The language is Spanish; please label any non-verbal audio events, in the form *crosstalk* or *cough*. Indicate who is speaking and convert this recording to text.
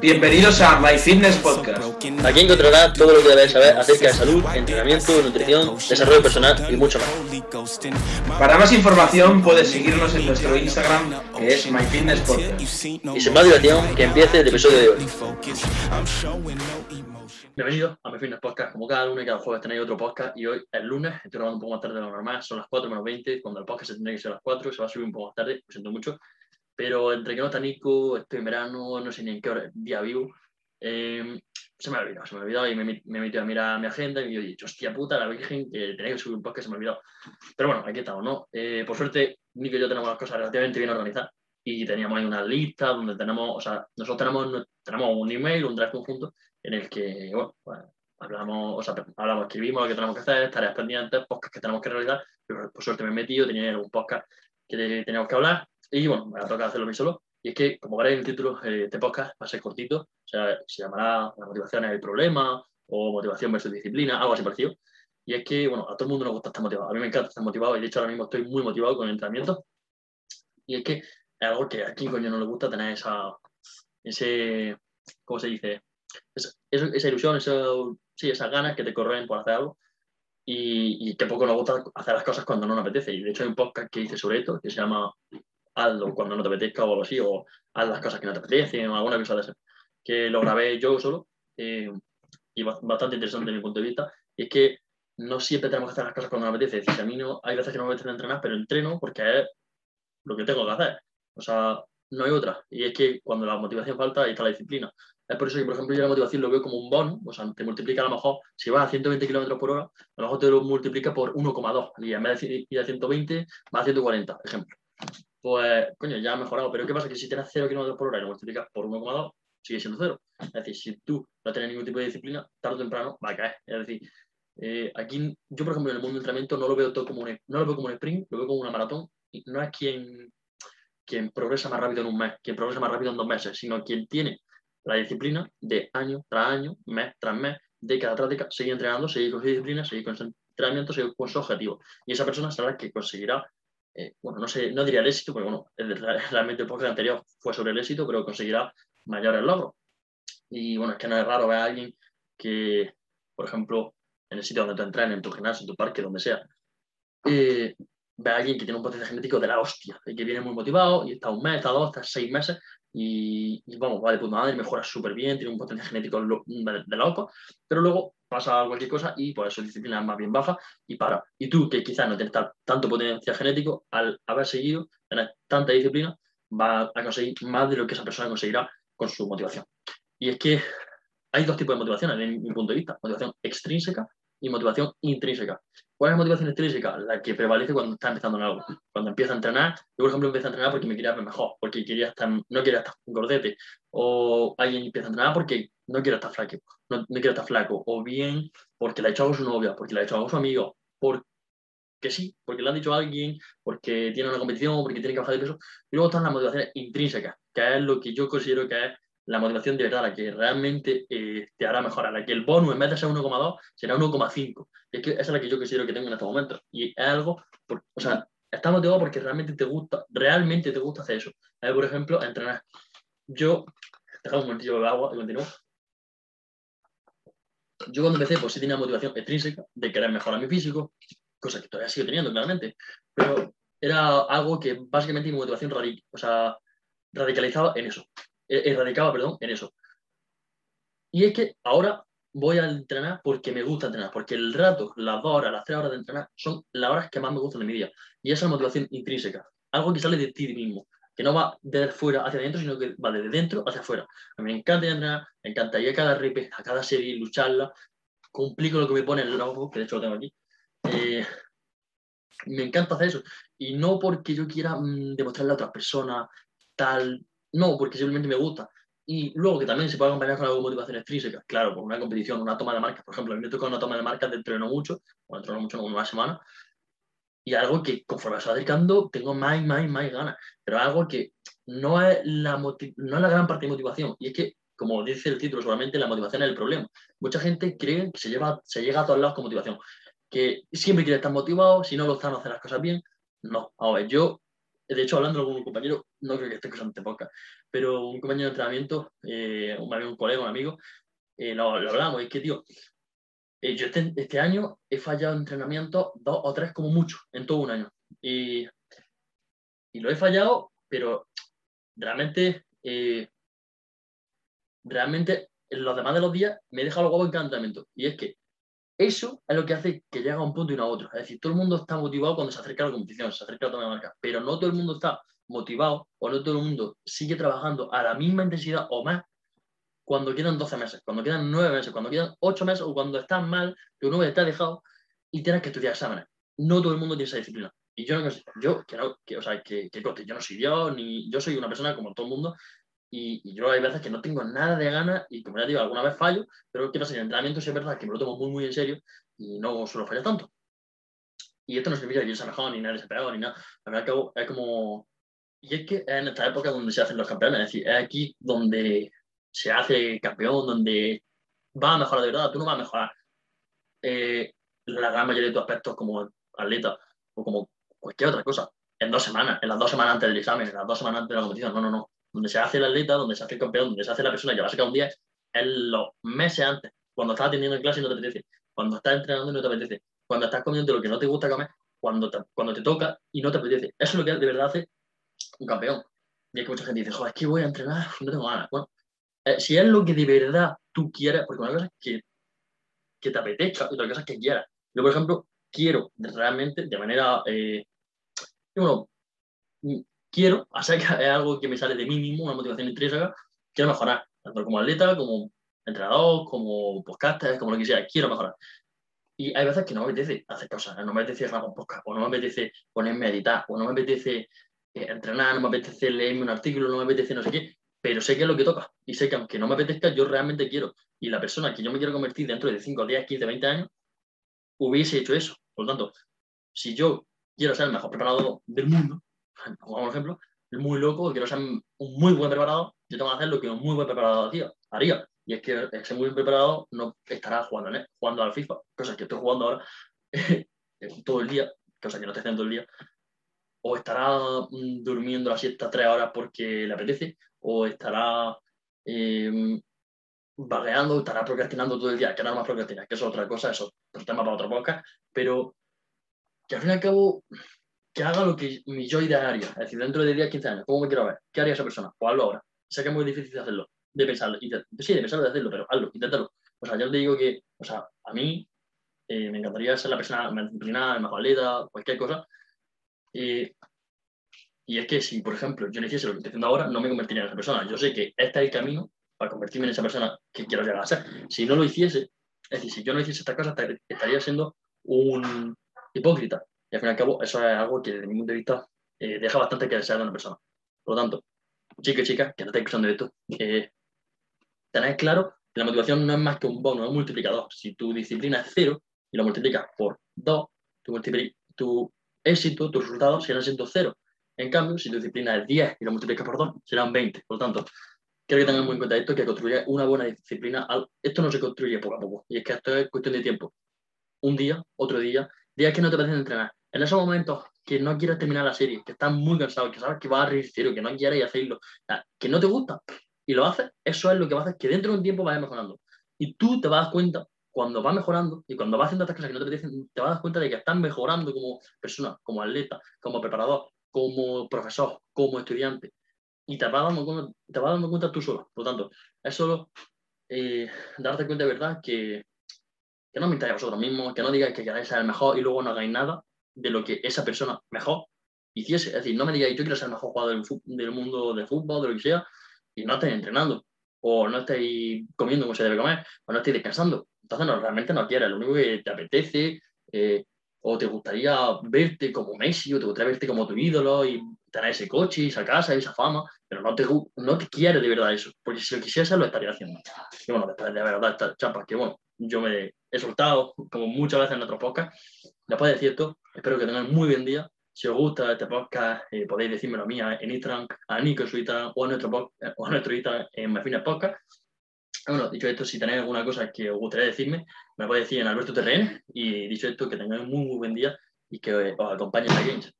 Speaker 1: Bienvenidos a My Fitness Podcast.
Speaker 2: Aquí encontrarás todo lo que debes saber acerca de salud, entrenamiento, nutrición, desarrollo personal y mucho más.
Speaker 1: Para más información puedes seguirnos en nuestro Instagram que es My Fitness Podcast.
Speaker 2: Y sin más dilación, que empiece el episodio de hoy. Bienvenidos a My Fitness Podcast. Como cada lunes y cada jueves tenéis otro podcast y hoy es lunes, estoy grabando un poco más tarde de lo normal, son las 4 menos 20, cuando el podcast se tendría que ser a las 4, se va a subir un poco más tarde, lo siento mucho. Pero entre que no está Nico, estoy en verano, no sé ni en qué hora, día vivo, eh, se me ha olvidado, se me ha olvidado y me, he metido a mirar mi agenda y me he dicho, hostia puta, la virgen, que tenía que subir un podcast, se me ha olvidado. Pero bueno, aquí estamos, ¿no? Eh, por suerte, Nico y yo tenemos las cosas relativamente bien organizadas y teníamos ahí una lista donde tenemos, o sea, nosotros tenemos, tenemos un email, un drive conjunto en el que, bueno, pues, hablamos, o sea, hablamos, escribimos lo que tenemos que hacer, tareas pendientes, podcasts que tenemos que realizar, pero por suerte me he metido, tenía un podcast que teníamos que hablar y bueno, me ha tocado hacerlo a mí solo. Y es que, como veréis en el título de este podcast, va a ser cortito, o sea, se llamará La motivación es el problema o motivación versus disciplina, algo así parecido. Y es que, bueno, a todo el mundo nos gusta estar motivado. A mí me encanta estar motivado y de hecho ahora mismo estoy muy motivado con el entrenamiento. Y es que es algo que a quién coño no le gusta tener esa, ese, ¿cómo se dice? Esa, ilusión, esa, sí, esas ganas que te corren por hacer algo y, y, que poco nos gusta hacer las cosas cuando no nos apetece. Y de hecho hay un podcast que dice sobre esto, que se llama Hazlo cuando no te apetezca o algo así, o haz las cosas que no te apetecen o alguna cosa de eso. Que lo grabé yo solo eh, y bastante interesante desde mi punto de vista. Y es que no siempre tenemos que hacer las cosas cuando nos apetece. Es decir, a mí no, hay veces que no me apetece entrenar, pero entreno porque es lo que tengo que hacer. O sea, no hay otra. Y es que cuando la motivación falta, ahí está la disciplina. Es por eso que, por ejemplo, yo la motivación lo veo como un bono, o sea, te multiplica a lo mejor, si vas a 120 km por hora, a lo mejor te lo multiplica por 1,2. Y en vez de ir a 120, va a 140, ejemplo. Pues, coño, ya ha mejorado. Pero ¿qué pasa? Que si tienes 0 km por hora y lo multiplicas por 1,2, sigue siendo 0. Es decir, si tú no tienes ningún tipo de disciplina, tarde o temprano va a caer. Es decir, eh, aquí, yo, por ejemplo, en el mundo del entrenamiento no lo veo todo como un, no lo veo como un sprint, lo veo como una maratón. Y no es quien, quien progresa más rápido en un mes, quien progresa más rápido en dos meses, sino quien tiene la disciplina de año tras año, mes tras mes, década tras década, seguir entrenando, seguir con su disciplina, seguir con su entrenamiento, seguir con su objetivo. Y esa persona será la que conseguirá, eh, bueno, no sé, no diría el éxito, porque bueno, realmente el podcast anterior fue sobre el éxito, pero conseguirá mayores logros. Y bueno, es que no es raro ver a alguien que, por ejemplo, en el sitio donde tú entrenas, en tu gimnasio, en tu parque, donde sea, eh, ve a alguien que tiene un potencial genético de la hostia, que viene muy motivado y está un mes, está dos, está seis meses y, y vamos, va de puta madre, mejora súper bien, tiene un potencial genético de, de loco, pero luego pasa cualquier cosa y por eso disciplina es más bien baja y para. Y tú, que quizás no tienes tanto potencial genético, al haber seguido, tener tanta disciplina, va a conseguir más de lo que esa persona conseguirá con su motivación. Y es que hay dos tipos de motivación, desde mi punto de vista, motivación extrínseca y motivación intrínseca. ¿Cuál es la motivación extrínseca? La que prevalece cuando está empezando en algo. Cuando empieza a entrenar, yo por ejemplo empiezo a entrenar porque me quería ver mejor, porque quería estar, no quería estar gordete, o alguien empieza a entrenar porque no quiere estar flaco, no, no quiere estar flaco, o bien porque le ha hecho algo su novia, porque le ha hecho algo su amigo, porque sí, porque le han dicho a alguien, porque tiene una competición, porque tiene que bajar de peso. Y luego están las motivaciones intrínsecas, que es lo que yo considero que es la motivación de verdad, la que realmente eh, te hará mejorar, la que el bonus en vez de ser 1,2 será 1,5. Y es esa es la que yo considero que tengo en estos momentos. Y es algo, o sea, estás motivado porque realmente te gusta, realmente te gusta hacer eso. ver, por ejemplo, entrenar. Yo, dejamos un momentillo de agua y continúo. Yo cuando empecé, pues sí tenía motivación extrínseca de querer mejorar mi físico, cosa que todavía sigo teniendo, claramente. Pero era algo que básicamente mi motivación radic o sea, radicalizaba en eso erradicaba, perdón, en eso. Y es que ahora voy a entrenar porque me gusta entrenar, porque el rato, las dos horas, las tres horas de entrenar son las horas que más me gustan de mi día. Y esa es la motivación intrínseca, algo que sale de ti mismo, no va de fuera hacia adentro, sino que va desde dentro hacia afuera. A mí me encanta entrenar, me encantaría cada rep, a cada serie, lucharla, cumplir con lo que me pone el logo, que de hecho lo tengo aquí. Eh, me encanta hacer eso. Y no porque yo quiera mmm, demostrarle a otra persona tal, no, porque simplemente me gusta. Y luego que también se puede acompañar con alguna motivación extrínseca. Claro, por una competición, una toma de marcas. Por ejemplo, a mí me toca una toma de marcas dentro de no mucho, o dentro de no mucho, como una semana. Y algo que conforme se va acercando, tengo más y más y más ganas. Pero algo que no es, la no es la gran parte de motivación. Y es que, como dice el título, solamente la motivación es el problema. Mucha gente cree que se, lleva, se llega a todos lados con motivación. Que siempre quiere estar motivado, si no lo están, no hacer las cosas bien. No, a ver, yo de hecho, hablando con un compañero, no creo que esté escuchando este podcast, pero un compañero de entrenamiento, eh, un, un colega, un amigo, eh, lo, lo hablamos, es que, tío, eh, yo este, este, año he fallado entrenamiento dos o tres como mucho en todo un año. Y, y lo he fallado, pero realmente, eh, realmente en los demás de los días me he dejado los huevos en. Y es que eso es lo que hace que llegue a un punto y no a otro. Es decir, todo el mundo está motivado cuando se acerca a la competición, se acerca a la marca, pero no todo el mundo está motivado o no todo el mundo sigue trabajando a la misma intensidad o más cuando quedan 12 meses, cuando quedan 9 meses, cuando quedan 8 meses o cuando estás mal, tu nube te ha dejado y tienes que estudiar exámenes. No todo el mundo tiene esa disciplina. Y yo no yo que que, o sea, que, que yo no soy Dios, ni yo soy una persona como todo el mundo, y, yo hay veces que no tengo nada de ganas y como ya digo, alguna vez fallo, pero ¿qué pasa? En el entrenamiento sí es verdad que me lo tomo muy, muy en serio y no suelo fallar tanto. Y esto no significa que yo sea mejor, ni nada se pegado, ni nada. Al fin y es como... Y es que es en esta época donde se hacen los campeones, es decir, es aquí donde se hace campeón, donde va a mejorar de verdad, tú no vas a mejorar eh, la gran mayoría de tus aspectos como atleta o como cualquier otra cosa en dos semanas, en las dos semanas antes del examen, en las dos semanas antes de la competición. No, no, no. Donde se hace el atleta, donde se hace el campeón, donde se hace la persona que va a sacar un día, es los meses antes, cuando estás atendiendo en clase y no te apetece, cuando estás entrenando y no te apetece, cuando estás comiendo lo que no te gusta comer, cuando te, cuando te toca y no te apetece. Eso es lo que de verdad hace un campeón. Y es que mucha gente dice, joder, es que voy a entrenar, no tengo ganas. Bueno, eh, si es lo que de verdad tú quieres, porque una cosa es que, que te apetezca y otra cosa es que quieras. Yo, por ejemplo, quiero realmente, de manera, eh, bueno, mm, quiero, *laughs* hacer que es algo que me sale de mí mismo, una motivación intrínseca, quiero mejorar, tanto como atleta, como entrenador, como podcaster, como lo que sea, quiero mejorar. Y hay veces que no me apetece hacer cosas, no me apetece hacer un podcast, o no me apetece ponerme a editar, o no me apetece eh, entrenar, no me apetece leerme un artículo, no me apetece no sé qué, pero sé que es lo que toca y sé que aunque no me apetezca, yo realmente quiero. Y la persona que yo me quiero convertir dentro de 5, 10, 15, 20 años, hubiese hecho eso. Por lo tanto, si yo quiero ser el mejor preparado del mundo, *laughs* como ejemplo, muy loco, quiero ser un muy buen preparado, yo tengo que hacer lo que un muy buen preparado haría. Y es que ese muy buen preparado no estará jugando, ¿eh? jugando al FIFA, cosa que estoy jugando ahora *laughs* todo el día, cosa que no estoy haciendo todo el día, o estará mm, durmiendo la siesta tres horas porque le apetece, o estará eh, vagueando, estará procrastinando todo el día, que nada más procrastinar, que eso es otra cosa, eso es otro tema para otro podcast, pero que al fin y al cabo que haga lo que mi yo idearia, es decir, dentro de 10, 15 años, ¿cómo me quiero ver? ¿Qué haría esa persona? Pues hazlo ahora. Sé que es muy difícil de hacerlo, de pensarlo, sí, de pensarlo, de hacerlo, pero hazlo, inténtalo. O sea, yo le digo que, o sea, a mí eh, me encantaría ser la persona más disciplinada, más atleta, cualquier cosa, eh, y es que si, por ejemplo, yo no hiciese lo que estoy haciendo ahora, no me convertiría en esa persona. Yo sé que este es el camino para convertirme en esa persona que quiero llegar a ser. Si no lo hiciese, es decir, si yo no hiciese esta cosa, estaría siendo un hipócrita. Y al fin y al cabo, eso es algo que desde mi punto de vista eh, deja bastante que desear de una persona. Por lo tanto, chicos y chicas que no estáis escuchando esto, eh, tenéis claro que la motivación no es más que un bono, es un multiplicador. Si tu disciplina es cero y lo multiplicas por dos, tu, tu éxito, tus resultados serán siendo cero. En cambio, si tu disciplina es 10 y lo multiplicas por 2, serán 20. Por lo tanto, quiero que tengan muy en cuenta esto, que construir una buena disciplina, esto no se construye poco a poco. Y es que esto es cuestión de tiempo. Un día, otro día, días que no te apetece entrenar. En esos momentos que no quieres terminar la serie, que estás muy cansado, que sabes que vas a cero, que no quieres hacerlo, que no te gusta, y lo haces, eso es lo que va a hacer que dentro de un tiempo vayas mejorando. Y tú te vas a dar cuenta cuando vas mejorando y cuando vas haciendo estas cosas que no te apetecen, te vas a dar cuenta de que estás mejorando como persona, como atleta, como preparador, como profesor, como estudiante, y te vas dando cuenta, te vas dando cuenta tú solo. Por lo tanto, es solo eh, darte cuenta de verdad que, que no mintáis a vosotros mismos, que no digáis que queráis ser el mejor y luego no hagáis nada de lo que esa persona mejor hiciese. Es decir, no me digáis yo quiero ser el mejor jugador del, del mundo de fútbol, de lo que sea, y no estáis entrenando, o no estáis comiendo como se debe comer, o no estáis descansando. Entonces no, realmente no quieres, lo único que te apetece, eh, o te gustaría verte como Messi, o te gustaría verte como tu ídolo y tener ese coche, esa casa, esa fama, pero no te, no te quieres de verdad eso, porque si lo quisieras lo estaría haciendo. Y bueno, después de verdad esta chapa que bueno, yo me he soltado como muchas veces en otros podcasts, después de cierto, espero que tengáis muy buen día. Si os gusta este podcast, eh, podéis decírmelo a mí en Instagram, a Nico en su Instagram o a nuestro, o a nuestro Instagram en Mafines Podcast. Bueno, dicho esto, si tenéis alguna cosa que os gustaría decirme, me podéis decir en Alberto Terren. Y dicho esto, que tengáis un muy, buen día y que os acompañe la Games.